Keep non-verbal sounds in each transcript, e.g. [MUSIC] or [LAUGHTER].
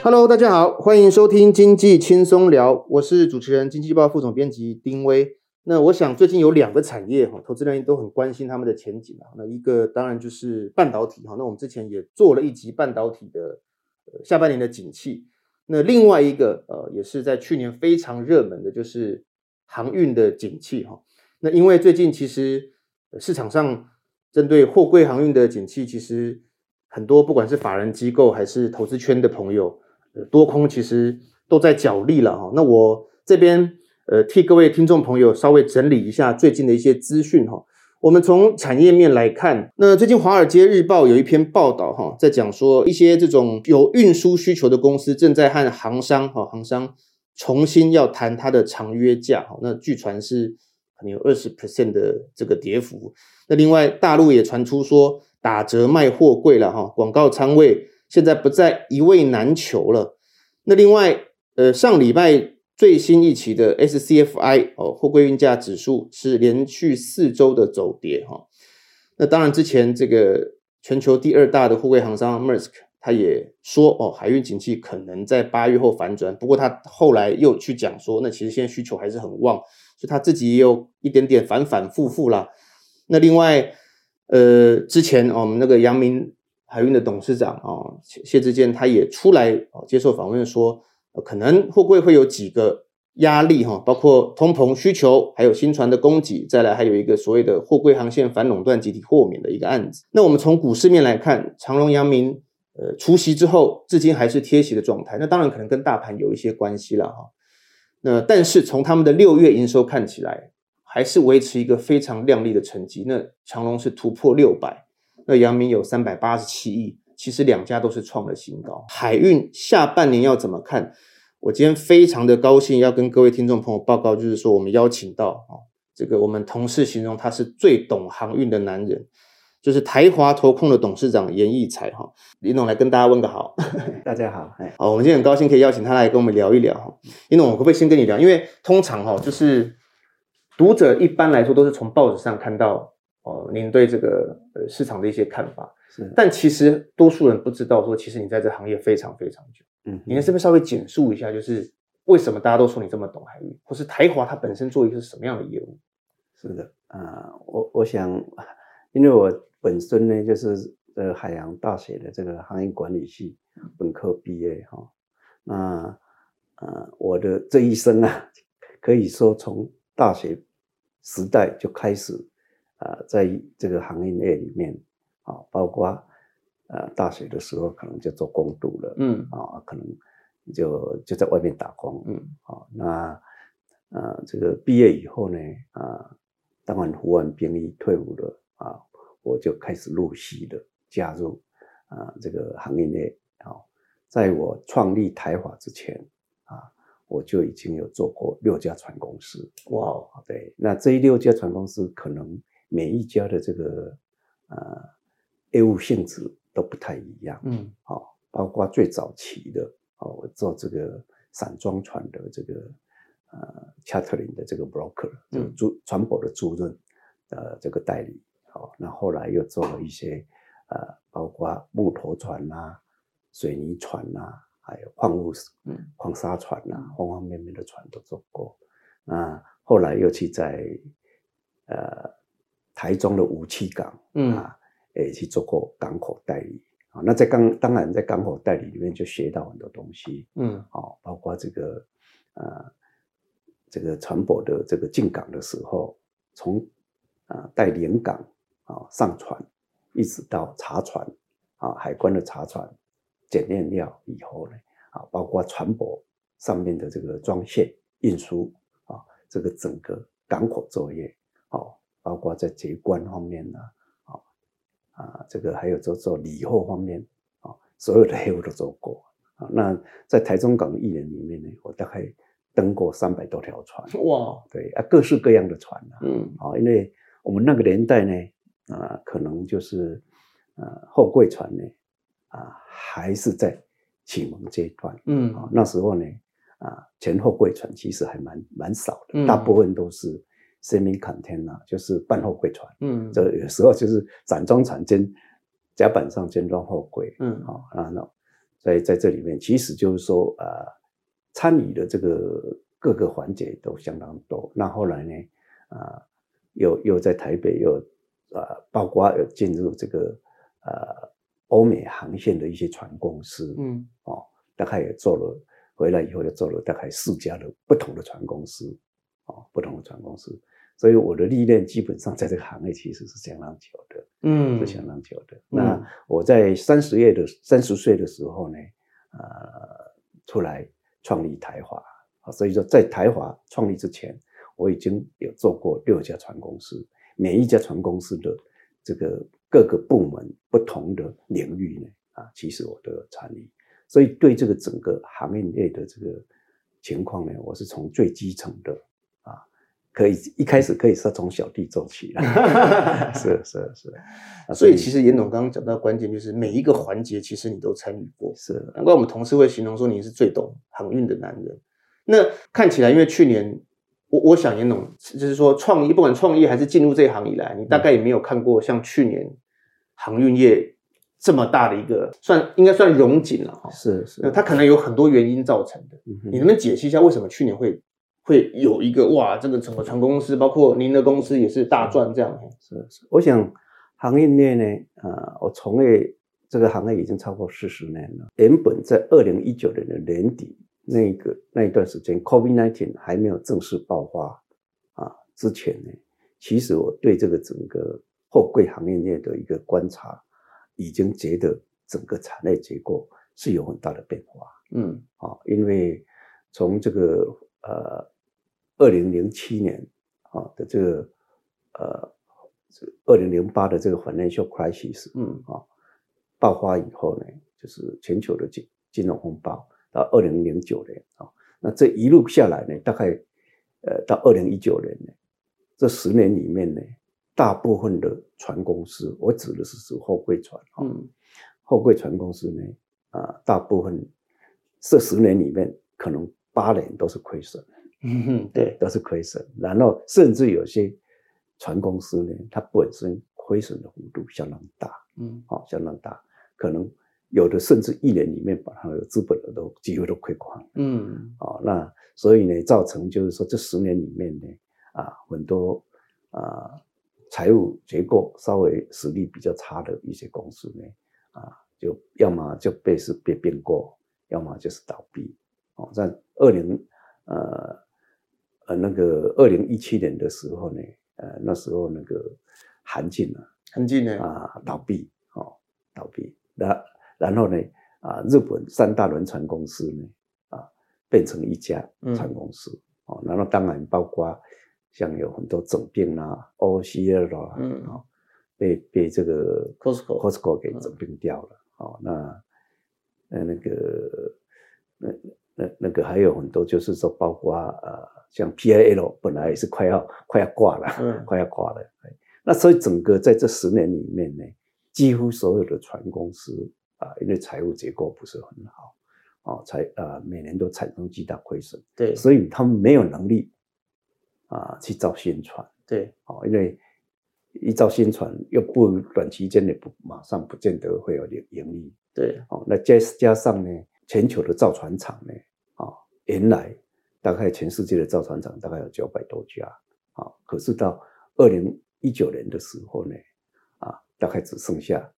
Hello，大家好，欢迎收听经济轻松聊，我是主持人、经济报副总编辑丁威。那我想最近有两个产业哈，投资人都很关心他们的前景啊。那一个当然就是半导体哈，那我们之前也做了一集半导体的下半年的景气。那另外一个呃，也是在去年非常热门的，就是航运的景气哈。那因为最近其实市场上针对货柜航运的景气，其实很多不管是法人机构还是投资圈的朋友，多空其实都在角力了哈。那我这边。呃，替各位听众朋友稍微整理一下最近的一些资讯哈。我们从产业面来看，那最近《华尔街日报》有一篇报道哈，在讲说一些这种有运输需求的公司正在和航商哈航商重新要谈它的长约价哈。那据传是可能有二十 percent 的这个跌幅。那另外大陆也传出说打折卖货柜了哈，广告仓位现在不再一味难求了。那另外呃上礼拜。最新一期的 SCFI 哦，货柜运价指数是连续四周的走跌哈。那当然，之前这个全球第二大的货柜航商 Mersk，他也说哦，海运景气可能在八月后反转。不过他后来又去讲说，那其实现在需求还是很旺，所以他自己也有一点点反反复复啦。那另外，呃，之前我们那个阳明海运的董事长啊谢志坚他也出来哦接受访问说。可能货柜会有几个压力哈，包括通膨需求，还有新船的供给，再来还有一个所谓的货柜航线反垄断集体豁免的一个案子。那我们从股市面来看，长荣、阳明，呃，除息之后至今还是贴息的状态。那当然可能跟大盘有一些关系了哈。那但是从他们的六月营收看起来，还是维持一个非常亮丽的成绩。那长荣是突破六百，那阳明有三百八十七亿。其实两家都是创了新高。海运下半年要怎么看？我今天非常的高兴，要跟各位听众朋友报告，就是说我们邀请到啊，这个我们同事形容他是最懂航运的男人，就是台华投控的董事长严义才哈，林总来跟大家问个好。[LAUGHS] 大家好，好，我们今天很高兴可以邀请他来跟我们聊一聊哈。林总，我可不可以先跟你聊？因为通常哈，就是读者一般来说都是从报纸上看到哦，您对这个呃市场的一些看法。是，但其实多数人不知道，说其实你在这行业非常非常久。嗯，你能是不是稍微简述一下，就是为什么大家都说你这么懂海运，或是台华它本身做一个是什么样的业务？是的，啊、呃，我我想，因为我本身呢就是呃海洋大学的这个行业管理系本科毕业哈，那呃我的这一生啊，可以说从大学时代就开始啊、呃，在这个航运业里面。啊，包括呃大学的时候可能就做工读了，嗯，啊，可能就就在外面打工，嗯，好，那呃这个毕业以后呢，啊，当然服完兵役退伍了，啊，我就开始陆续的加入啊这个行业内，啊，在我创立台华之前，啊，我就已经有做过六家船公司，哇，对，那这一六家船公司可能每一家的这个呃。业务性质都不太一样，嗯，好，包括最早期的，哦，我做这个散装船的这个呃 chartering 的这个 broker，这个租船舶的租赁呃这个代理，好，那后来又做了一些呃，包括木头船呐、啊、水泥船呐、啊，还有矿物嗯。矿砂船呐、啊，方方面面的船都做过。那后来又去在呃台中的武器港，嗯啊。诶，去做过港口代理啊，那在港当然在港口代理里面就学到很多东西，嗯，好，包括这个呃，这个船舶的这个进港的时候，从啊带连港啊上船，一直到查船啊海关的查船检验料以后呢，啊，包括船舶上面的这个装卸运输啊，这个整个港口作业，好，包括在结关方面呢。啊啊，这个还有做做理货方面啊，所有的业务都做过啊。那在台中港一年里面呢，我大概登过三百多条船哇，对啊，各式各样的船啊，嗯啊，因为我们那个年代呢，啊，可能就是呃货柜船呢，啊，还是在启蒙阶段，嗯啊，那时候呢，啊，前后柜船其实还蛮蛮少的，嗯，大部分都是。Semi container 就是半货柜船，嗯，这有时候就是散装船兼甲板上兼装货柜，嗯，好，那在在这里面，其实就是说啊、呃，参与的这个各个环节都相当多。那后来呢，啊、呃，又又在台北又啊、呃，包括有进入这个呃欧美航线的一些船公司，嗯，哦，大概也做了，回来以后又做了大概四家的不同的船公司，哦，不同的船公司。所以我的历练基本上在这个行业其实是相当久的，嗯，是相当久的。嗯、那我在三十岁的三十岁的时候呢，呃，出来创立台华啊，所以说在台华创立之前，我已经有做过六家船公司，每一家船公司的这个各个部门不同的领域呢，啊，其实我都有参与，所以对这个整个行业内的这个情况呢，我是从最基层的。可以一开始可以说从小弟做起来，[LAUGHS] 是是是，所以其实严总刚刚讲到关键就是每一个环节其实你都参与过，是。难怪我们同事会形容说你是最懂航运的男人。那看起来因为去年我我想严总就是说创业不管创业还是进入这一行以来，你大概也没有看过像去年航运业这么大的一个算应该算融景了哈，是是，它可能有很多原因造成的，你能不能解析一下为什么去年会？会有一个哇，这个整个船公司，包括您的公司也是大赚这样。是是，我想行业内呢，呃，我从业这个行业已经超过四十年了。原本在二零一九年的年底那个那一段时间，COVID-19 还没有正式爆发啊之前呢，其实我对这个整个货柜行业内的一个观察，已经觉得整个产业结构是有很大的变化。嗯，啊，因为从这个呃。二零零七年啊的这个呃，二零零八的这个 financial crisis，嗯啊爆发以后呢，就是全球的金金融风暴。到二零零九年啊，那这一路下来呢，大概呃到二零一九年呢，这十年里面呢，大部分的船公司，我指的是指货柜船啊，嗯，货柜船公司呢啊，大部分这十年里面可能八年都是亏损。嗯哼，对，都是亏损，然后甚至有些船公司呢，它本身亏损的幅度相当大，嗯，好，相当大，可能有的甚至一年里面把它的资本额都几乎都亏光，嗯，好，那所以呢，造成就是说这十年里面呢，啊，很多啊财务结构稍微实力比较差的一些公司呢，啊，就要么就被是被并购，要么就是倒闭，哦，在二零呃。呃，那个二零一七年的时候呢，呃，那时候那个韩进啊，韩进呢啊倒闭，哦，倒闭，那然后呢，啊，日本三大轮船公司呢，啊，变成一家船公司，嗯、哦，然后当然包括像有很多整并啊，OOCL 啊，嗯，哦，被被这个 Costco Costco 给整并掉了，嗯、哦，那那那个那那那个还有很多，就是说包括呃。像 PIL 本来也是快要快要挂了，嗯，快要挂了。那所以整个在这十年里面呢，几乎所有的船公司啊，因为财务结构不是很好，啊，才啊每年都产生巨大亏损。对，所以他们没有能力啊去造新船。对，哦，因为一造新船又不短期间内不马上不见得会有点盈利。对，哦，那加加上呢，全球的造船厂呢，啊，原来。大概全世界的造船厂大概有九百多家，啊，可是到二零一九年的时候呢，啊，大概只剩下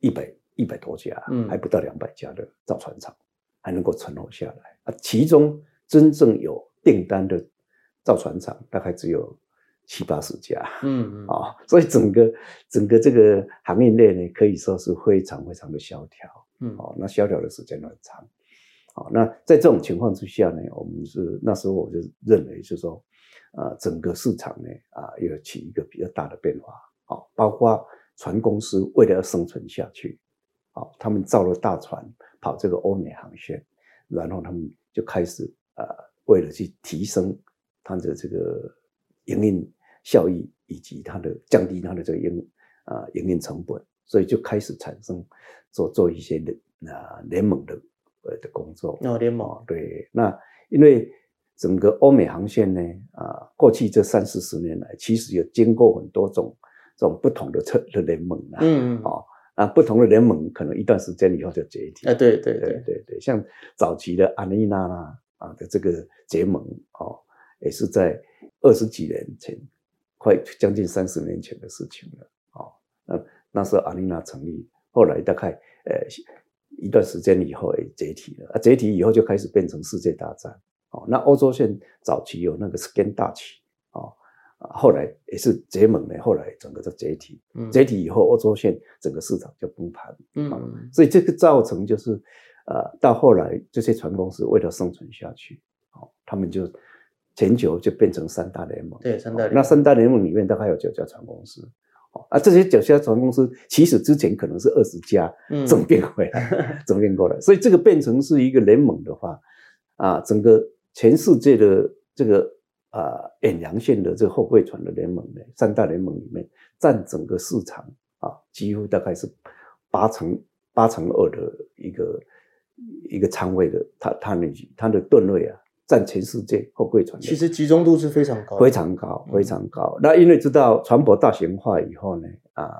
一百一百多家，嗯，还不到两百家的造船厂还能够存活下来啊。其中真正有订单的造船厂大概只有七八十家，嗯啊，所以整个整个这个行业链呢，可以说是非常非常的萧条，嗯，哦，那萧条的时间很长。好，那在这种情况之下呢，我们是那时候我就认为，就是说，呃，整个市场呢，啊，要起一个比较大的变化。好，包括船公司为了要生存下去，好，他们造了大船跑这个欧美航线，然后他们就开始啊，为了去提升它的这个营运效益以及它的降低它的这个营啊营运成本，所以就开始产生做做一些联啊联盟的。呃的工作哦，联盟对，那因为整个欧美航线呢，啊，过去这三四十年来，其实有经过很多种这种不同的策的联盟啊，嗯嗯，啊，啊，不同的联盟可能一段时间以后就解体。啊，对对对对对对，像早期的阿尼娜啦啊的这个结盟哦，也是在二十几年前，快将近三十年前的事情了。哦，那那时候阿尼娜成立，后来大概呃一段时间以后也解体了。啊，解体以后就开始变成世界大战。哦，那欧洲线早期有那个 Scan Dutch 哦。后来也是结盟呢，后来整个就解体，嗯、解体以后，欧洲线整个市场就崩盘，嗯，所以这个造成就是，呃，到后来这些船公司为了生存下去，哦，他们就全球就变成三大联盟，对，三大联盟，那三大联盟里面大概有九家船公司，哦，啊，这些九家船公司其实之前可能是二十家，嗯，整变回来，[LAUGHS] 整变过来，所以这个变成是一个联盟的话，啊，整个全世界的这个。啊，远洋线的这个货柜船的联盟呢，三大联盟里面占整个市场啊，几乎大概是八成八成二的一个一个仓位的，它它那它的吨位啊，占全世界货柜船。其实集中度是非常高，非常高，非常高。嗯、那因为知道船舶大型化以后呢，啊，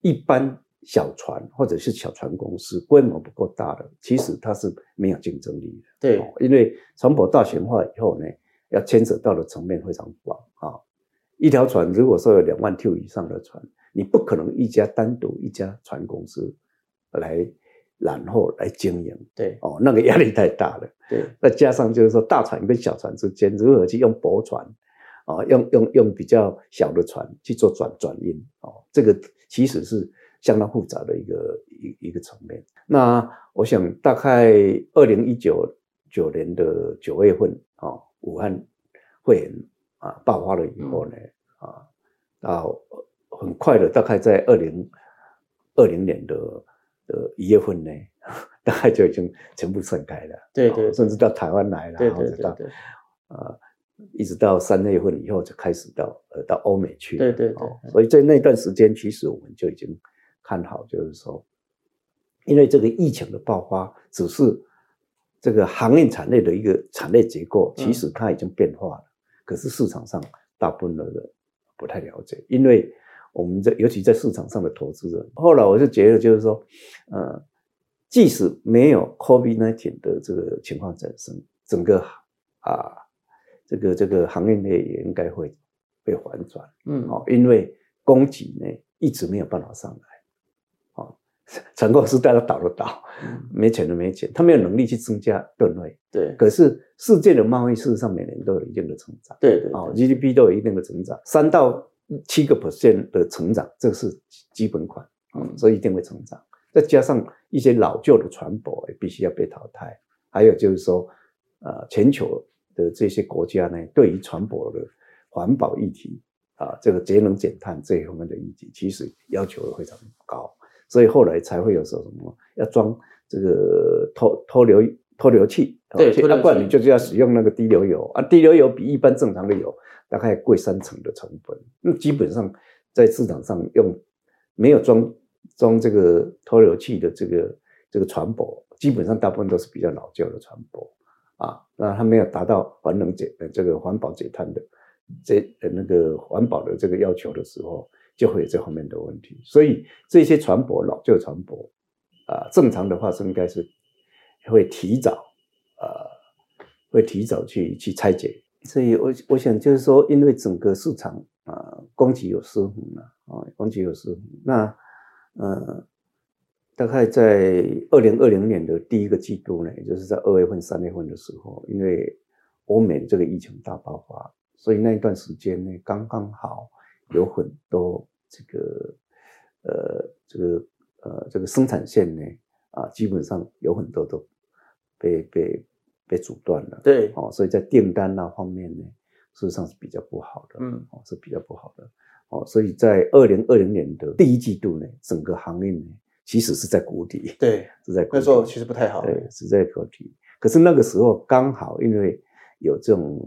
一般小船或者是小船公司规模不够大的，其实它是没有竞争力的。对，因为船舶大型化以后呢。要牵扯到的层面非常广啊！一条船如果说有两万 Q 以上的船，你不可能一家单独一家船公司来然后来经营，对哦，那个压力太大了。对，再加上就是说大船跟小船之间如何去用驳船哦，用用用比较小的船去做转转运哦，这个其实是相当复杂的一个一一个层面。那我想大概二零一九九年的九月份哦。武汉肺炎啊爆发了以后呢，啊，到很快的，大概在二零二零年的的一月份呢，大概 [LAUGHS] 就已经全部散开了。对对，甚至到台湾来了，或者到啊，一直到三月份以后就开始到呃到欧美去。对对对。所以在那段时间，其实我们就已经看好，就是说，因为这个疫情的爆发只是。这个航运产业的一个产业结构，其实它已经变化了，嗯、可是市场上大部分的人不太了解，因为我们在尤其在市场上的投资人，后来我就觉得就是说，呃，即使没有 COVID-19 的这个情况产生，整个啊，这个这个行业内也应该会被反转，嗯，哦，因为供给呢一直没有办法上来。船公司大家倒了倒，没钱的没钱，他没有能力去增加吨位。对，可是世界的贸易事实上每年都有一定的成长。对对，哦，GDP 都有一定的成长，三到七个 percent 的成长，这是基本款，嗯，所以一定会成长。再加上一些老旧的船舶也必须要被淘汰，还有就是说，呃，全球的这些国家呢，对于船舶的环保议题啊，这个节能减碳这一方面的议题，其实要求非常高。所以后来才会有说什么要装这个脱脱硫脱硫器，对，不然你就是要使用那个低硫油啊，低硫油比一般正常的油大概贵三成的成本。那基本上在市场上用没有装装这个脱硫器的这个这个船舶，基本上大部分都是比较老旧的船舶啊，那它没有达到环能解呃这个环保解碳的这那个环保的这个要求的时候。就会有这方面的问题，所以这些船舶老旧船舶，啊，正常的话是应该是会提早，呃，会提早去去拆解。所以我我想就是说，因为整个市场啊，供给有失衡了啊，供给有失衡。那呃，大概在二零二零年的第一个季度呢，也就是在二月份、三月份的时候，因为欧美这个疫情大爆发，所以那一段时间呢，刚刚好。有很多这个呃，这个呃，这个生产线呢，啊，基本上有很多都被被被阻断了。对，哦，所以在订单那方面呢，事实上是比较不好的。嗯，哦，是比较不好的。哦，所以在二零二零年的第一季度呢，整个行业呢，其实是在谷底。对，是在谷底。那时候其实不太好。对，是在谷底。可是那个时候刚好因为有这种。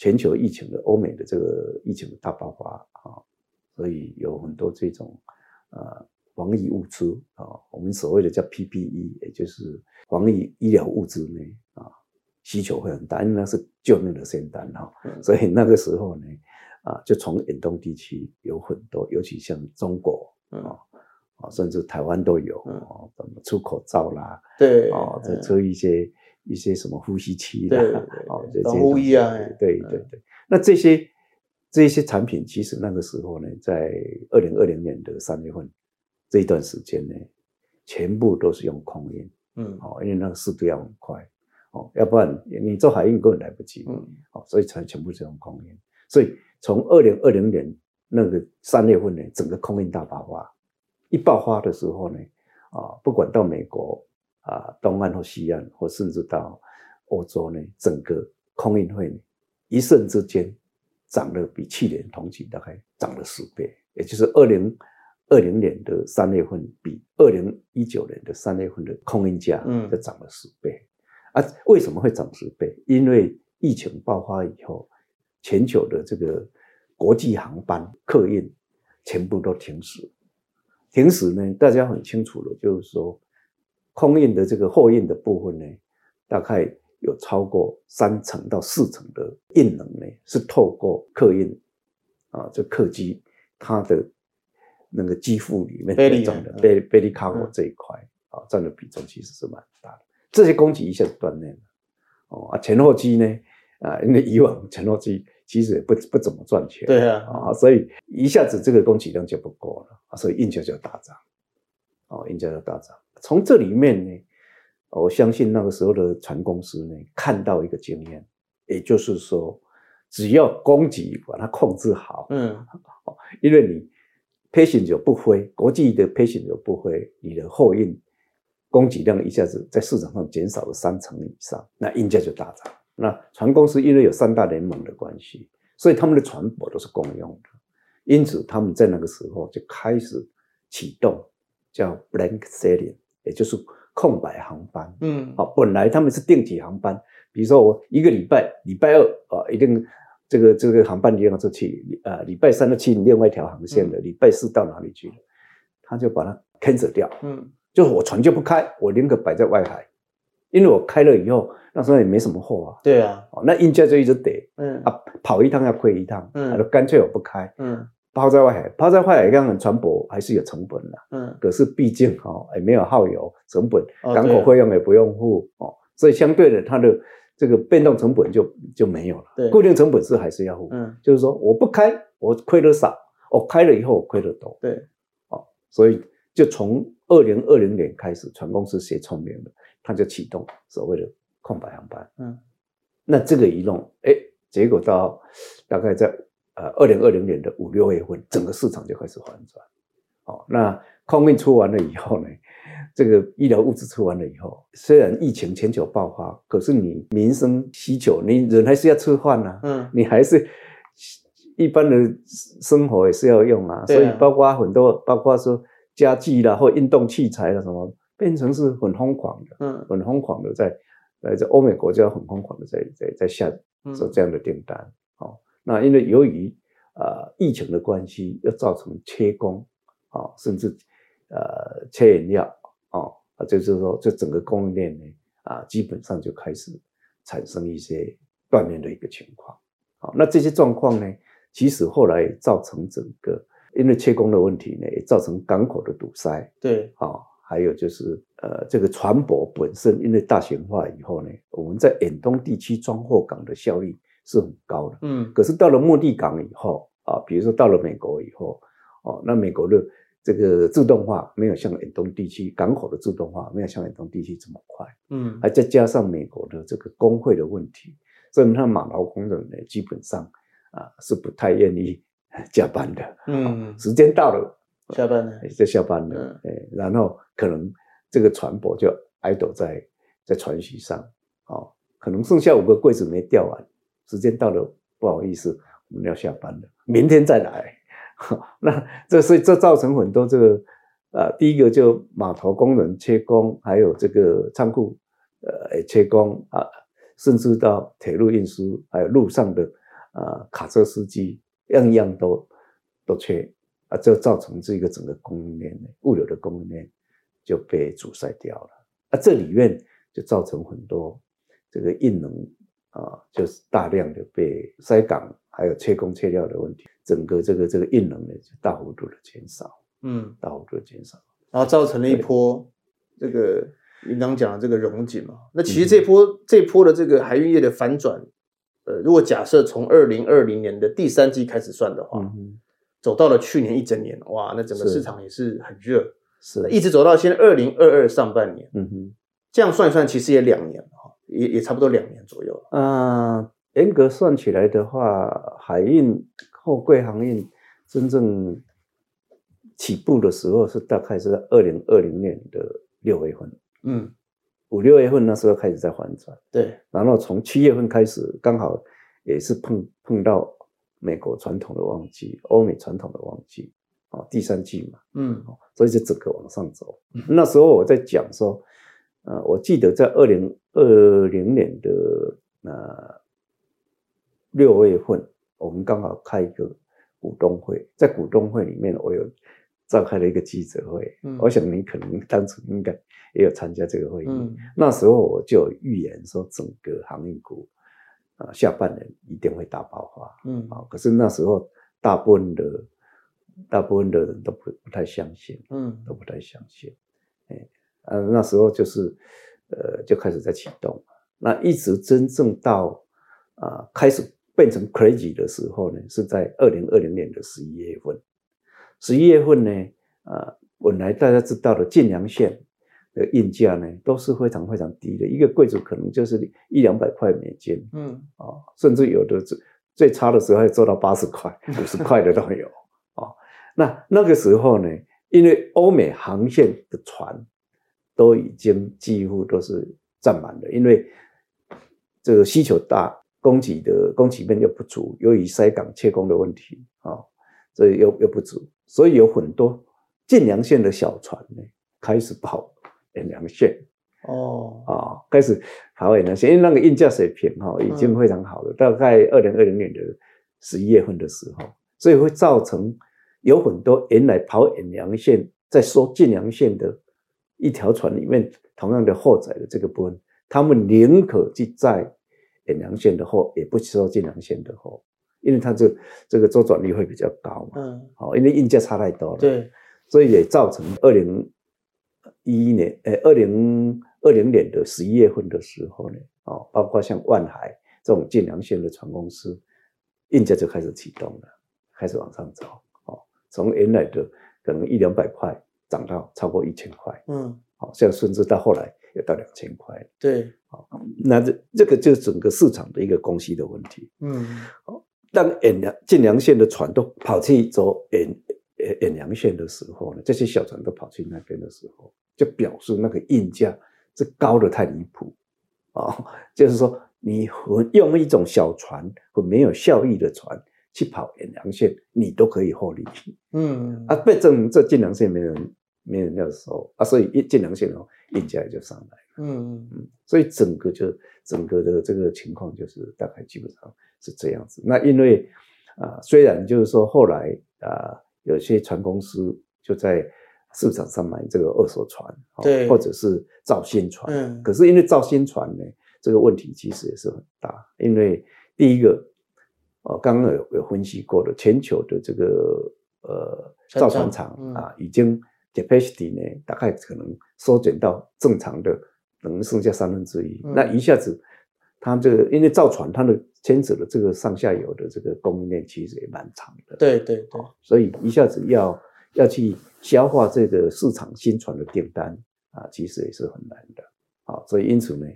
全球疫情的欧美的这个疫情的大爆发啊，所以有很多这种呃防疫物资啊，我们所谓的叫 PPE，也就是防疫医疗物资呢啊，需求会很大，因为那是救命的仙丹哈，所以那个时候呢啊，就从远东地区有很多，尤其像中国啊啊啊，甚至台湾都有，嗯、哦，怎么出口罩啦，对，哦，再出一些、嗯、一些什么呼吸器的，哦，防护衣啊，对对对，那这些这些产品，其实那个时候呢，在二零二零年的三月份这一段时间呢，全部都是用空运，嗯，哦，因为那个速度要很快，哦，要不然你做海运根本来不及，嗯，哦，所以才全部是用空运，所以从二零二零年那个三月份呢，整个空运大爆发，一爆发的时候呢，啊，不管到美国啊，东岸或西岸，或甚至到欧洲呢，整个空运会呢，一瞬之间涨了比去年同期大概涨了十倍，也就是二零。二零年的三月份比二零一九年的三月份的空运价，嗯，就涨了十倍。嗯、啊，为什么会涨十倍？因为疫情爆发以后，全球的这个国际航班客运全部都停驶。停驶呢，大家很清楚的，就是说，空运的这个货运的部分呢，大概有超过三成到四成的运能呢，是透过客运啊，这客机它的。那个肌腹里面占的 belly belly cargo 这一块啊，占的比重其实是蛮大的。这些供给一下子断裂了，哦啊，前后肌呢啊，因为以往前后肌其实也不不怎么赚钱，对啊，啊，所以一下子这个供给量就不够了啊，所以运价就大涨，哦，运价就大涨。从这里面呢，我相信那个时候的船公司呢，看到一个经验，也就是说，只要供给把它控制好，嗯，因为你。Passenger 不飞，国际的 passenger 不飞，你的货运供给量一下子在市场上减少了三成以上，那运价就大涨。那船公司因为有三大联盟的关系，所以他们的船舶都是共用的，因此他们在那个时候就开始启动叫 blank sailing，也就是空白航班。嗯，好，本来他们是定期航班，比如说我一个礼拜礼拜二啊一定。这个这个航班一定要出去，呃，礼拜三的去另外一条航线的，礼拜四到哪里去了？他就把它 cancel 掉，嗯，就是我船就不开，我宁可摆在外海，因为我开了以后，那时候也没什么货啊，对啊，哦，那运价就一直跌，嗯。啊，跑一趟要亏一趟，嗯，他就干脆我不开，嗯，抛在外海，抛在外海，当然船舶还是有成本的，嗯，可是毕竟哦，也没有耗油成本，港口费用也不用付，哦，所以相对的它的。这个变动成本就就没有了，对，固定成本是还是要付，嗯，就是说我不开，我亏的少，我开了以后我亏的多，对，哦，所以就从二零二零年开始，船公司学聪明了，他就启动所谓的空白航班，嗯，那这个一弄，哎，结果到大概在呃二零二零年的五六月份，整个市场就开始反转，哦，那空运出完了以后呢？这个医疗物资吃完了以后，虽然疫情全球爆发，可是你民生需求，你人还是要吃饭呐，嗯，你还是一般的生活也是要用啊，所以包括很多，包括说家具啦或运动器材啦什么，变成是很疯狂的，嗯，很疯狂的在，在在欧美国家很疯狂的在在在下做这样的订单，哦，那因为由于呃疫情的关系，又造成缺工，啊，甚至呃缺原料。哦，啊，就是说，这整个供应链呢，啊，基本上就开始产生一些断裂的一个情况。好，那这些状况呢，其实后来造成整个因为缺工的问题呢，也造成港口的堵塞。对，啊，还有就是呃，这个船舶本身因为大型化以后呢，我们在远东地区装货港的效率是很高的。嗯，可是到了目的港以后，啊，比如说到了美国以后，哦，那美国的。这个自动化没有像远东地区港口的自动化没有像远东地区这么快，嗯，还再加上美国的这个工会的问题，所以他码头工人呢，基本上啊是不太愿意 [LAUGHS] 加班的，嗯，时间到了下班了。就下班了，哎，然后可能这个船舶就 idle 在在船舷上，哦，可能剩下五个柜子没吊完，时间到了，不好意思，我们要下班了，明天再来。[LAUGHS] 那这所以这造成很多这个呃，第一个就码头工人缺工，还有这个仓库呃缺工啊，甚至到铁路运输，还有路上的啊、卡车司机，样样都都缺啊，这造成这个整个供应链物流的供应链就被阻塞掉了啊，这里面就造成很多这个运能啊，就是大量的被塞港，还有缺工缺料的问题。整个这个这个运能呢，就大幅度的减少，嗯，大幅度的减少。然后造成了一波这个您刚讲的这个溶解嘛。那其实这波、嗯、这波的这个海运业的反转，呃，如果假设从二零二零年的第三季开始算的话，嗯、走到了去年一整年，哇，那整个市场也是很热，是。的一直走到现在二零二二上半年，嗯哼，这样算一算，其实也两年了哈，也也差不多两年左右了。嗯，严格算起来的话，海运货柜航运真正起步的时候是大概是在二零二零年的六月份，嗯，五六月份那时候开始在反转，对，然后从七月份开始，刚好也是碰碰到美国传统的旺季，欧美传统的旺季，啊，第三季嘛，嗯，所以就整个往上走。那时候我在讲说，呃，我记得在二零二零年的呃六月份，我们刚好开一个股东会，在股东会里面，我有。召开了一个记者会，嗯、我想你可能当初应该也有参加这个会议。嗯、那时候我就有预言说，整个航运股啊、呃，下半年一定会大爆发。嗯，啊，可是那时候大部分的大部分的人都不不太相信，嗯，都不太相信。哎，呃，那时候就是呃，就开始在启动。那一直真正到啊、呃，开始变成 crazy 的时候呢，是在二零二零年的十一月份。十一月份呢，呃，本来大家知道的晋阳县的运价呢，都是非常非常低的，一个柜子可能就是一两百块美金，嗯，啊、哦，甚至有的最最差的时候还做到八十块、[LAUGHS] 五十块的都有，啊、哦，那那个时候呢，因为欧美航线的船都已经几乎都是占满了，因为这个需求大，供给的供给面又不足，由于塞港缺工的问题，啊、哦，所以又又不足。所以有很多晋阳县的小船呢，开始跑远洋线哦啊，开始跑远洋线，因为那个运价水平哈已经非常好了。嗯、大概二零二零年的十一月份的时候，所以会造成有很多原来跑远洋线在收晋阳线的一条船里面，同样的货载的这个部分，他们宁可去载远洋线的货，也不收晋阳线的货。因为它这这个周转率会比较高嘛，嗯，好，因为运价差太多了，对，所以也造成二零一一年，诶，二零二零年的十一月份的时候呢，哦，包括像万海这种晋阳线的船公司，运价就开始启动了，开始往上走，哦，从原来的可能一两百块涨到超过一千块，嗯，好，像甚至到后来有到两千块，对，好，那这这个就是整个市场的一个供需的问题，嗯，好。当远洋、晋阳线的船都跑去走远远远洋线的时候呢，这些小船都跑去那边的时候，就表示那个运价是高的太离谱啊、哦！就是说，你用一种小船和没有效益的船去跑远洋线，你都可以获利。嗯啊，被证明这晋阳线没人没人要收啊，所以一晋阳线哦，运价也就上来了。嗯嗯，所以整个就整个的这个情况就是大概基本上。是这样子，那因为啊、呃，虽然就是说后来啊、呃，有些船公司就在市场上买这个二手船，对，或者是造新船，嗯，可是因为造新船呢，这个问题其实也是很大，因为第一个，哦，刚刚有有分析过的，全球的这个呃造船厂啊，已经 capacity 呢，大概可能缩减到正常的，可能剩下三分之一，嗯、那一下子。它这个因为造船，它的牵扯的这个上下游的这个供应链其实也蛮长的。对对对，所以一下子要要去消化这个市场新船的订单啊，其实也是很难的。啊，所以因此呢，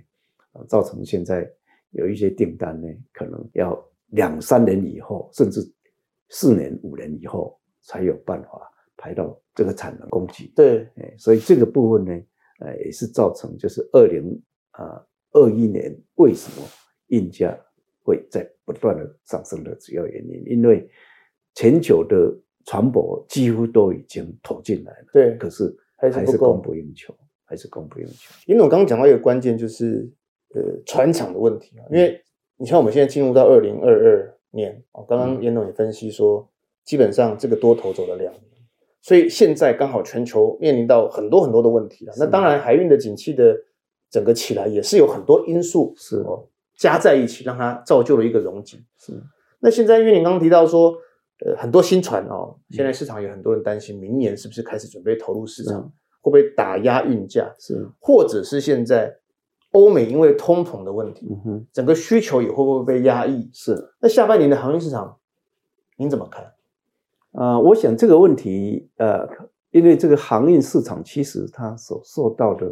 造成现在有一些订单呢，可能要两三年以后，甚至四年五年以后才有办法排到这个产能供给。对，所以这个部分呢，呃，也是造成就是二零啊。二一年为什么运价会在不断的上升的主要原因？因为全球的船舶几乎都已经投进来了，对，可是还是供不应求，还是供不应求。因为我刚刚讲到一个关键，就是呃船厂的问题啊。因为你像我们现在进入到二零二二年，哦，刚刚严总也分析说，基本上这个多头走了两年，所以现在刚好全球面临到很多很多的问题了。那当然，海运的景气的。整个起来也是有很多因素是哦加在一起，让它造就了一个荣景。是那现在因为你刚刚提到说，呃，很多新船哦，现在市场有很多人担心，明年是不是开始准备投入市场？会不会打压运价？是，或者是现在欧美因为通膨的问题，嗯哼，整个需求也会不会被压抑？是。那下半年的航运市场，您怎么看？啊、呃，我想这个问题，呃，因为这个航运市场其实它所受到的，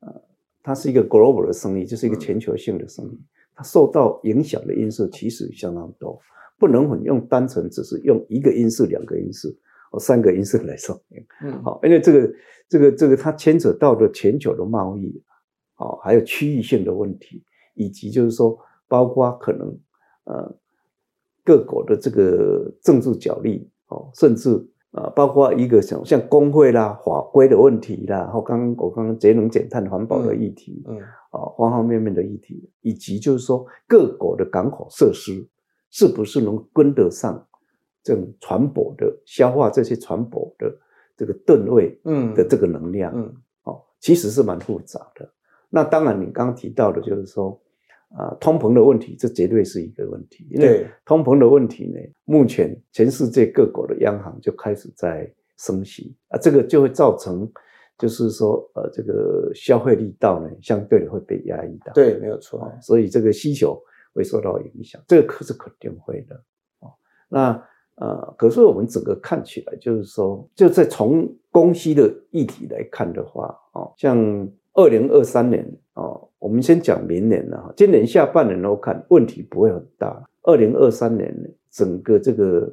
呃，它是一个 global 的生意，就是一个全球性的生意，嗯、它受到影响的因素其实相当多，不能很用单纯只是用一个因素、两个因素、或三个因素来说明。嗯，好，因为这个、这个、这个，它牵扯到的全球的贸易，哦，还有区域性的问题，以及就是说，包括可能，呃，各国的这个政治角力。哦，甚至啊，包括一个像像工会啦、法规的问题啦，然后刚刚我刚刚节能减碳环保的议题，嗯，啊，方方面面的议题，以及就是说各国的港口设施是不是能跟得上这种船舶的消化这些船舶的这个吨位，嗯的这个能量，嗯，哦，其实是蛮复杂的。那当然，你刚刚提到的就是说。啊，通膨的问题，这绝对是一个问题。因为通膨的问题呢，目前全世界各国的央行就开始在升息啊，这个就会造成，就是说，呃，这个消费力道呢，相对的会被压抑到。对，没有错。所以这个需求会受到影响，这个可是肯定会的。那呃，可是我们整个看起来，就是说，就在从供需的议题来看的话，哦，像。二零二三年哦，我们先讲明年了哈。今年下半年我看问题不会很大。二零二三年整个这个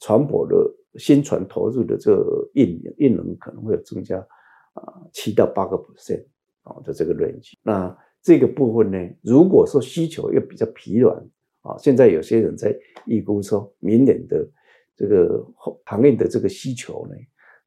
船舶的新船投入的这个运运能可能会有增加啊七到八个 percent 啊的这个 range。那这个部分呢，如果说需求又比较疲软啊，现在有些人在预估说明年的这个行业的这个需求呢，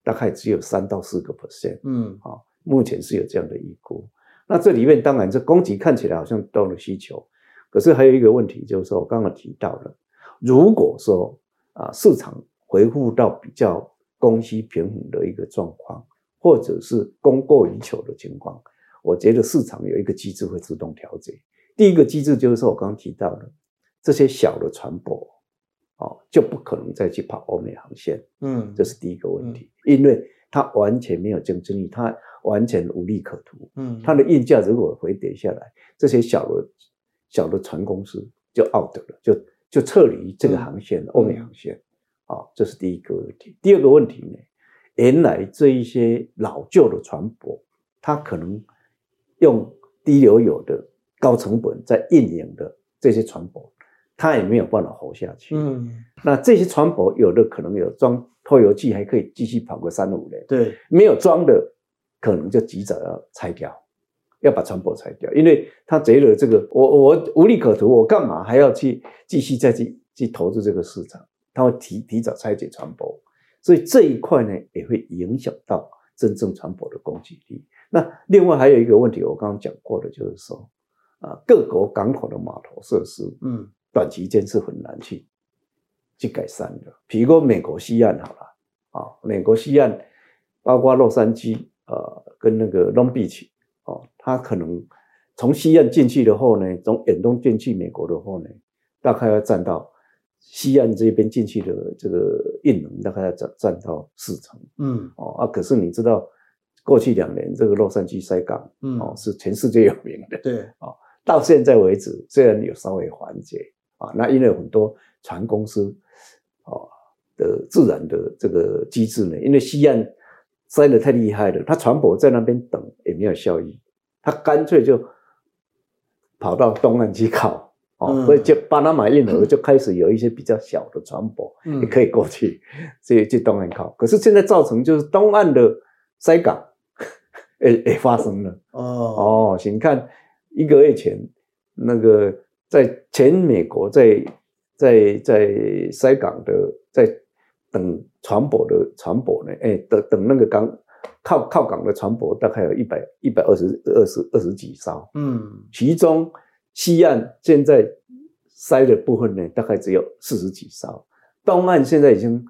大概只有三到四个 percent。嗯，啊。目前是有这样的预估，那这里面当然这供给看起来好像到了需求，可是还有一个问题就是说，我刚刚提到了，如果说啊市场回复到比较供需平衡的一个状况，或者是供过于求的情况，我觉得市场有一个机制会自动调节。第一个机制就是说我刚刚提到的这些小的船舶，哦就不可能再去跑欧美航线，嗯，这是第一个问题，因为它完全没有竞争力，它。完全无利可图。嗯，它的运价如果回跌下来，这些小的、小的船公司就 out 了，就就撤离这个航线，欧美航线。啊，这是第一个问题。第二个问题呢，原来这一些老旧的船舶，它可能用低油油的高成本在运营的这些船舶，它也没有办法活下去。嗯，那这些船舶有的可能有装拖油器，还可以继续跑个三五年。对，没有装的。可能就及早要拆掉，要把船舶拆掉，因为他觉得这个我我无利可图，我干嘛还要去继续再去去投资这个市场？他会提提早拆解船舶，所以这一块呢也会影响到真正船舶的供给力。那另外还有一个问题，我刚刚讲过的，就是说啊，各国港口的码头设施，嗯，短期间是很难去去改善的。比如说美国西岸好了啊，美国西岸包括洛杉矶。呃，跟那个 Long Beach 哦，它可能从西岸进去的话呢，从远东进去美国的话呢，大概要占到西岸这边进去的这个运能，大概要占占到四成。嗯，哦啊，可是你知道，过去两年这个洛杉矶塞港，嗯，哦，是全世界有名的。对，哦，到现在为止，虽然有稍微缓解啊，那因为很多船公司哦的自然的这个机制呢，因为西岸。塞得太厉害了，他船舶在那边等也没有效益，他干脆就跑到东岸去靠，哦，嗯、所以就巴拿马运河就开始有一些比较小的船舶也可以过去，[LAUGHS] 所以去东岸靠。可是现在造成就是东岸的塞港 [LAUGHS] 也也发生了哦哦，请看一个月前那个在全美国在在在塞港的在。等船舶的船舶呢？哎，等等那个港靠靠港的船舶，大概有一百一百二十二十二十几艘。嗯，其中西岸现在塞的部分呢，大概只有四十几艘。东岸现在已经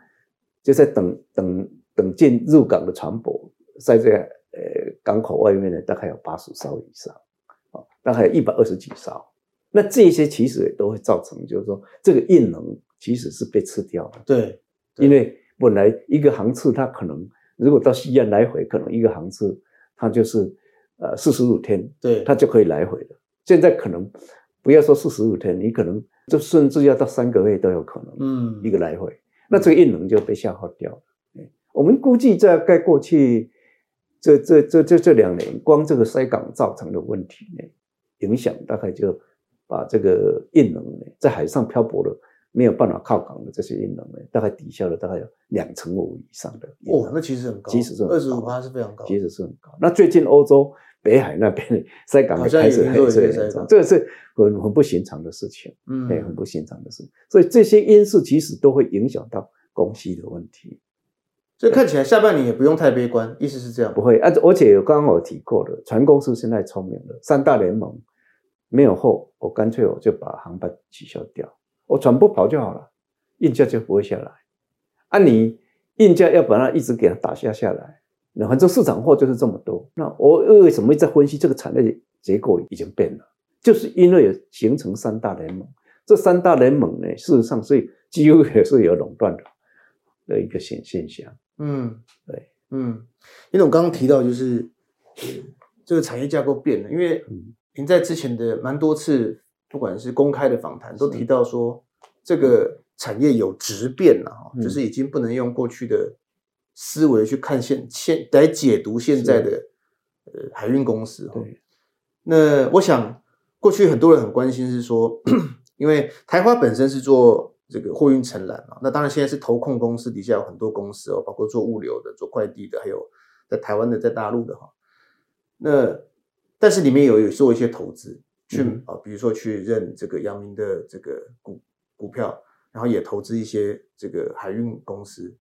就在等等等进入港的船舶，塞在呃港口外面呢，大概有八十艘以上。啊，大概有一百二十几艘。那这些其实也都会造成，就是说这个运能其实是被吃掉的。对。因为本来一个航次它可能如果到西安来回，可能一个航次它就是呃四十五天，对，它就可以来回了。现在可能不要说四十五天，你可能就甚至要到三个月都有可能，嗯，一个来回，那这个运能就被消耗掉了。我们估计在盖过去这这这这这两年，光这个塞港造成的问题呢，影响大概就把这个运能呢在海上漂泊的没有办法靠港的这些运能呢，大概抵消了大概有两成五以上的。哦，那其实很高，其实是二十五趴是非常高，其实是很高。那最近欧洲北海那边塞港也开始很严重，这个是很很不寻常的事情，嗯，很不寻常的事。所以这些因素其实都会影响到供需的问题。所以看起来下半年也不用太悲观，意思是这样？不会，而而且刚刚我提过的，船公司现在聪明了，三大联盟没有货，我干脆我就把航班取消掉，我全部跑就好了，运价就不会下来。啊，你运价要把它一直给它打下下来，那反正市场货就是这么多。那我为什么在分析这个产业结构已经变了？就是因为有形成三大联盟，这三大联盟呢，事实上是几乎也是有垄断的的一个现现象。嗯，对，嗯，因为我刚刚提到就是这个产业架构变了，因为您在之前的蛮多次，不管是公开的访谈，都提到说这个产业有质变了哈，就是已经不能用过去的思维去看现现来解读现在的呃海运公司哈。那我想过去很多人很关心是说，[COUGHS] 因为台华本身是做。这个货运承揽啊，那当然现在是投控公司底下有很多公司哦，包括做物流的、做快递的，还有在台湾的、在大陆的哈。那但是里面有有做一些投资，去啊，比如说去认这个阳明的这个股股票，然后也投资一些这个海运公司。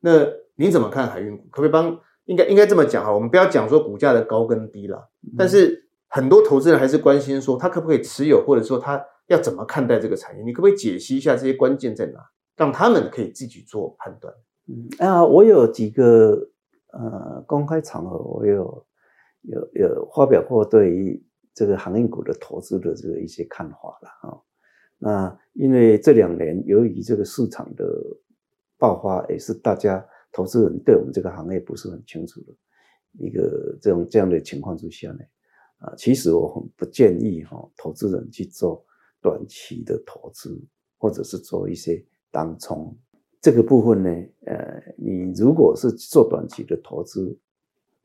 那你怎么看海运股？可不可以帮？应该应该这么讲哈，我们不要讲说股价的高跟低啦，但是很多投资人还是关心说他可不可以持有，或者说他。要怎么看待这个产业？你可不可以解析一下这些关键在哪，让他们可以自己做判断？嗯啊，我有几个呃公开场合，我有有有发表过对于这个航运股的投资的这个一些看法了啊、那因为这两年由于这个市场的爆发，也是大家投资人对我们这个行业不是很清楚的一个这种这样的情况之下呢，啊，其实我很不建议哈、投资人去做。短期的投资，或者是做一些当冲这个部分呢，呃，你如果是做短期的投资，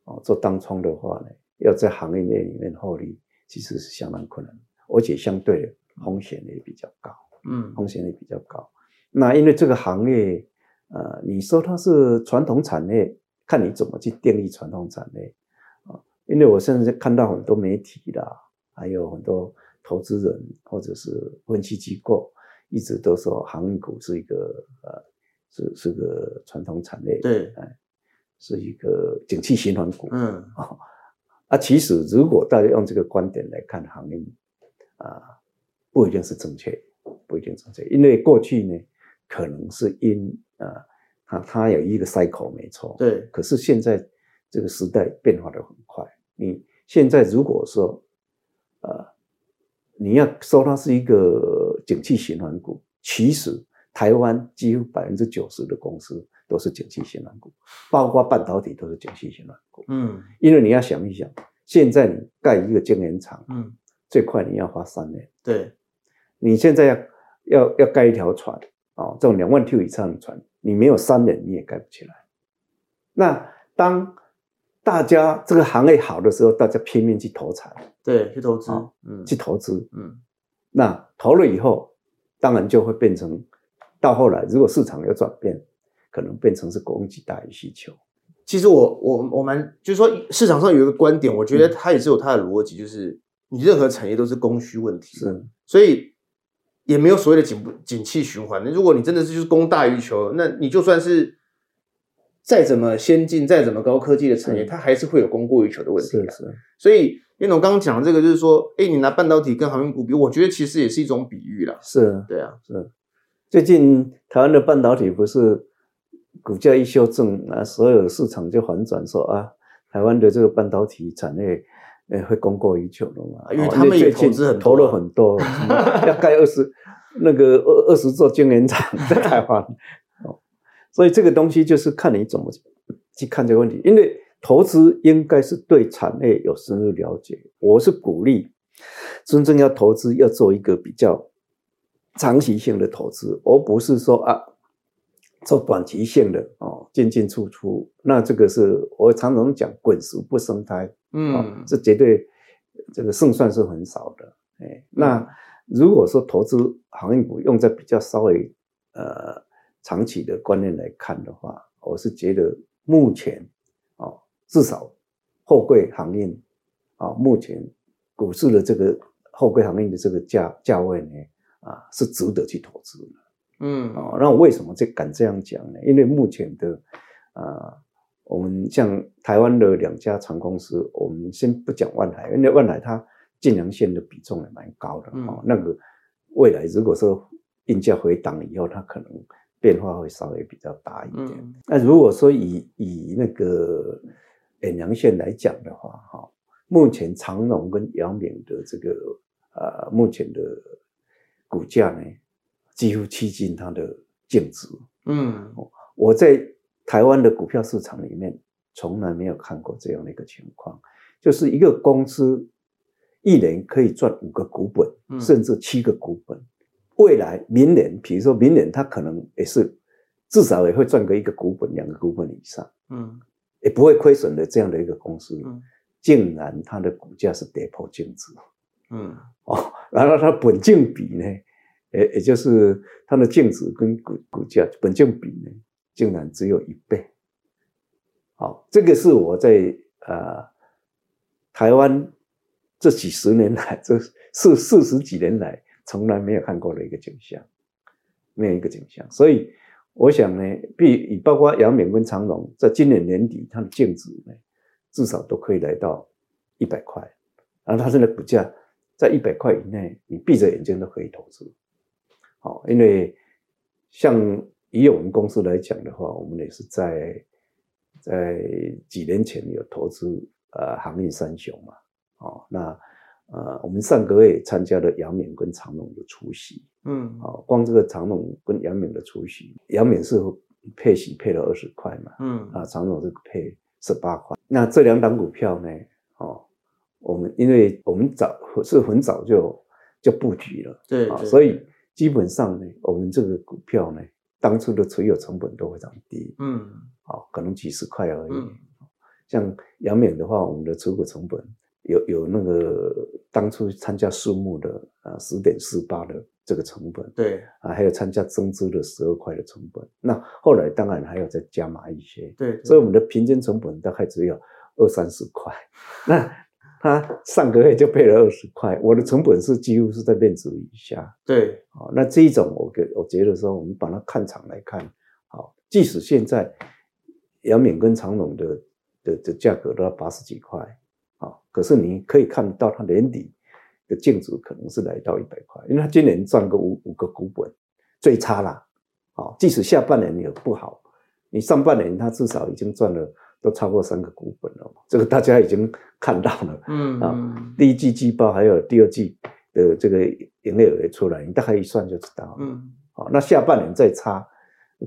哦，做当冲的话呢，要在行业内里面获利，其实是相当困难，而且相对风险也比较高，嗯，风险也比较高。那因为这个行业，呃，你说它是传统产业，看你怎么去定义传统产业啊？因为我现在看到很多媒体啦，还有很多。投资人或者是分析机构一直都说航运股是一个呃是是个传统产业，对，是一个景气循环股，嗯啊，啊，其实如果大家用这个观点来看航运啊，不一定是正确，不一定正确，因为过去呢可能是因啊它它有一个 cycle 没错，对，可是现在这个时代变化的很快，你现在如果说呃。你要说它是一个景气循环股，其实台湾几乎百分之九十的公司都是景气循环股，包括半导体都是景气循环股。嗯，因为你要想一想，现在你盖一个晶圆厂，嗯，最快你要花三年。对，你现在要要要盖一条船啊，这种两万 T 以上的船，你没有三年你也盖不起来。那当大家这个行业好的时候，大家拼命去投产，对，去投资，嗯，去投资，嗯，那投了以后，当然就会变成，到后来如果市场有转变，可能变成是供给大于需求。其实我我我们就是说市场上有一个观点，我觉得它也是有它的逻辑，就是你任何产业都是供需问题，是，所以也没有所谓的景不景气循环。那如果你真的是就是供大于求，那你就算是。再怎么先进，再怎么高科技的产业，它还是会有供过于求的问题。是是。所以，因为我刚刚讲的这个，就是说，哎，你拿半导体跟航运股比，我觉得其实也是一种比喻啦。是，对啊，是。最近台湾的半导体不是股价一修正，那所有的市场就反转，说啊，台湾的这个半导体产业，呃，会供过于求了嘛？因为他们也投资很投了很多，要盖二十那个二二十座晶圆厂在台湾。所以这个东西就是看你怎么去看这个问题，因为投资应该是对产业有深入了解。我是鼓励真正要投资要做一个比较长期性的投资，而不是说啊做短期性的哦进进出出。那这个是我常常讲滚石不生胎，嗯，这绝对这个胜算是很少的。哎，那如果说投资行业股用在比较稍微呃长期的观念来看的话，我是觉得目前啊，至少货柜行业啊，目前股市的这个货柜行业的这个价价位呢，啊，是值得去投资的。嗯，啊，那我为什么这敢这样讲呢？因为目前的啊，我们像台湾的两家船公司，我们先不讲万海，因为万海它晋阳线的比重也蛮高的啊，嗯，那个未来如果说运价回档以后，它可能。变化会稍微比较大一点。嗯、那如果说以以那个远洋线来讲的话，哈，目前长荣跟阳明的这个呃，目前的股价呢，几乎趋近它的净值。嗯，我在台湾的股票市场里面从来没有看过这样的一个情况，就是一个公司一年可以赚五个股本，嗯、甚至七个股本。未来明年，比如说明年，它可能也是至少也会赚个一个股本、两个股本以上，嗯，也不会亏损的这样的一个公司，嗯，竟然它的股价是跌破净值，嗯，哦，然后它本净比呢，也也就是它的净值跟股股价本净比呢，竟然只有一倍，好，这个是我在呃台湾这几十年来，这四四十几年来。从来没有看过的一个景象，没有一个景象，所以我想呢，比包括阳明跟长荣，在今年年底它的净值呢，至少都可以来到一百块，然后它现在股价在一百块以内，你闭着眼睛都可以投资。好，因为像以我们公司来讲的话，我们也是在在几年前有投资呃航运三雄嘛，哦，那。呃，我们上个月参加了杨敏跟长隆的出席，嗯，好，光这个长隆跟杨敏的出席，杨敏是配息配了二十块嘛，嗯，啊，长隆是配十八块。那这两档股票呢，哦，我们因为我们早是很早就就布局了，对，啊，所以基本上呢，我们这个股票呢，当初的持有成本都非常低，嗯，好，可能几十块而已。嗯，像阳明的话，我们的持股成本。有有那个当初参加私募的啊，十点四八的这个成本，对啊，还有参加增资的十二块的成本。那后来当然还要再加码一些，对，对，所以我们的平均成本大概只有二三十块。那他上个月就赔了二十块，我的成本是几乎是在面值以下。对，好，那这一种我给我觉得说，我们把它看长来看，好，即使现在杨敏跟长隆的的的价格都要八十几块。可是你可以看到，它年底的净值可能是来到一百块，因为它今年赚个五五个股本，最差啦。啊，即使下半年也不好，你上半年它至少已经赚了都超过三个股本了，这个大家已经看到了。嗯啊，第一季季报还有第二季的这个营业额也出来，你大概一算就知道了。嗯，好，那下半年再差，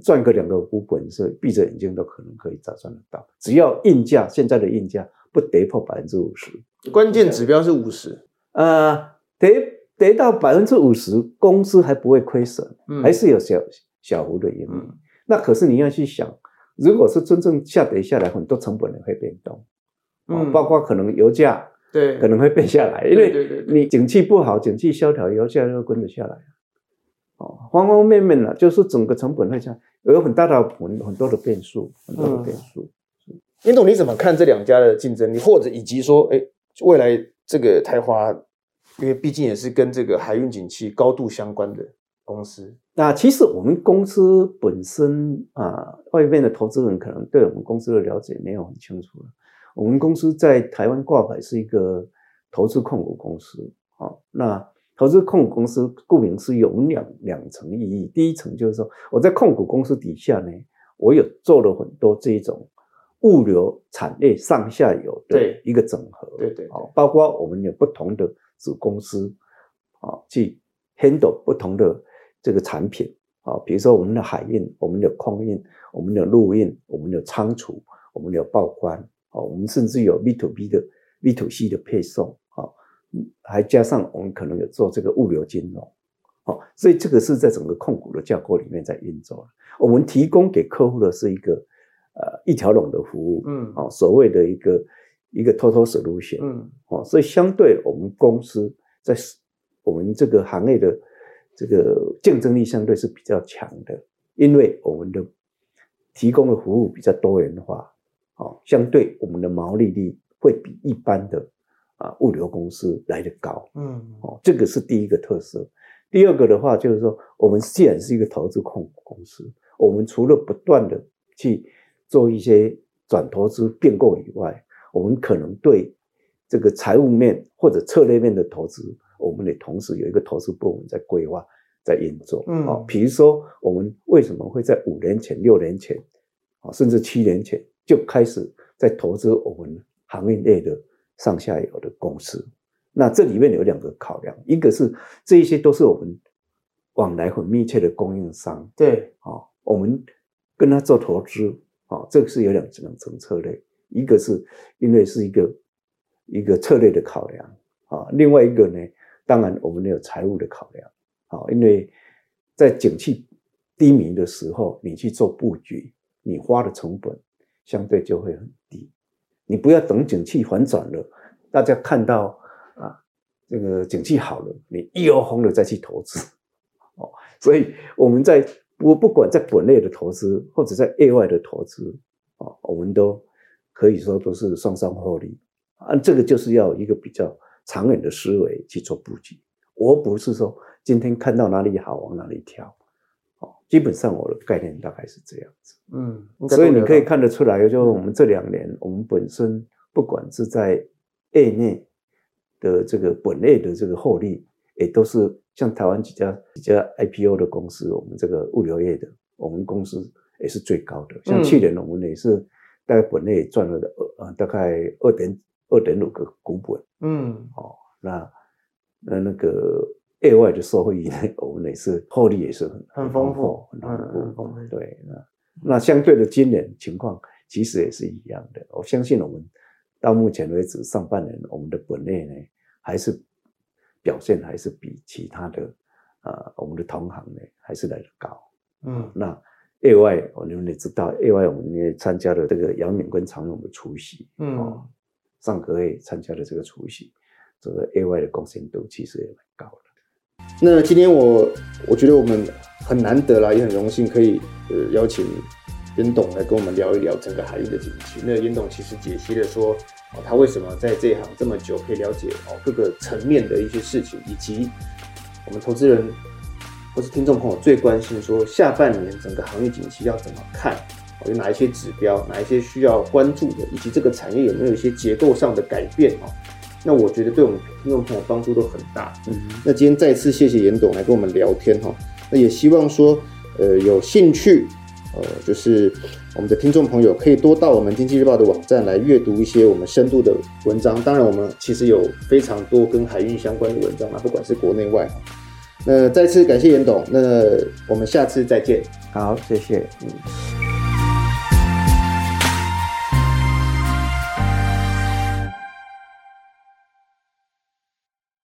赚个两个股本是闭着眼睛都可能可以找赚得到，只要硬价现在的硬价。不跌破百分之五十，关键指标是五十。呃，跌跌到百分之五十，公司还不会亏损，嗯、还是有小小幅的盈利。嗯、那可是你要去想，如果是真正下跌下来，很多成本也会变动，嗯、包括可能油价对可能会变下来，因为你景气不好，景气萧条，油价就跟着下来。哦，方方面面呢，就是整个成本会下，有很大的很很多的变数，很多的变数。嗯严董，你怎么看这两家的竞争力，或者以及说，哎，未来这个台华，因为毕竟也是跟这个海运景气高度相关的公司。那其实我们公司本身啊，外面的投资人可能对我们公司的了解没有很清楚。我们公司在台湾挂牌是一个投资控股公司。好，那投资控股公司顾名思义有两两层意义。第一层就是说，我在控股公司底下呢，我有做了很多这种。物流产业上下游的一个整合，对对，好，包括我们有不同的子公司，啊，去 handle 不同的这个产品，啊，比如说我们的海运，我们的空运，我们的陆运，我们的仓储，我们们有报关，啊，我们甚至有 B to B 的 B to C 的配送，啊，还加上我们可能有做这个物流金融，哦，所以这个是在整个控股的架构里面在运作。我们提供给客户的是一个呃一条龙的服务，嗯，哦，所谓的一个一个 total solution，嗯，哦，所以相对我们公司在我们这个行业的这个竞争力相对是比较强的，因为我们的。提供的服务比较多元化，哦，相对我们的毛利率会比一般的啊物流公司来得高，嗯，哦，这个是第一个特色。第二个的话就是说，我们既然是一个投资控股公司，我们除了不断的去做一些转投资并购以外，我们可能对这个财务面或者策略面的投资，我们的同时有一个投资部门在规划。在运作，嗯，好，比如说我们为什么会在五年前、六年前，啊，甚至七年前就开始在投资我们行业内的上下游的公司？那这里面有两个考量，一个是这一些都是我们往来很密切的供应商，对，啊，我们跟他做投资，啊，这个是有两两层策略，一个是因为是一个一个策略的考量，啊，另外一个呢，当然我们也有财务的考量。好，因为在景气低迷的时候，你去做布局，你花的成本相对就会很低。你不要等景气反转了，大家看到啊，这个景气好了，你一窝蜂的再去投资。哦，[LAUGHS] 所以我们在不不管在本内的投资或者在业外的投资，啊，我们都可以说都是双双获利。啊，这个就是要一个比较长远的思维去做布局。我不是说。今天看到哪里好往哪里跳，哦，基本上我的概念大概是这样子，嗯，所以你可以看得出来，就我们这两年，我们本身不管是在业内的这个本业的这个获利，也都是像台湾几家几家 IPO 的公司，我们这个物流业的，我们公司也是最高的。像去年我们也是大概本业赚了二呃大概二点二点五个股本，嗯，哦，那那那个。业外的收益呢，我们也是获利也是很很丰富，很丰富。对，那那相对的今年情况其实也是一样的。我相信我们到目前为止上半年我们的本业呢，还是表现还是比其他的啊我们的同行呢还是来得高。嗯，那业外我们也知道，业外我们也参加了这个杨敏跟长荣的出席，嗯，上个月参加了这个除息，这个业外的贡献度其实也蛮高的。那今天我我觉得我们很难得啦，也很荣幸可以呃邀请严董来跟我们聊一聊整个海运的景气。那严董其实解析了说，哦，他为什么在这一行这么久，可以了解哦各个层面的一些事情，以及我们投资人或是听众朋友最关心说下半年整个行业景气要怎么看，有哪一些指标，哪一些需要关注的，以及这个产业有没有一些结构上的改变哦。那我觉得对我们听众朋友帮助都很大。嗯，那今天再次谢谢严董来跟我们聊天哈。那也希望说，呃，有兴趣，呃，就是我们的听众朋友可以多到我们经济日报的网站来阅读一些我们深度的文章。当然，我们其实有非常多跟海运相关的文章啊，不管是国内外。那再次感谢严董，那我们下次再见。好，谢谢。嗯。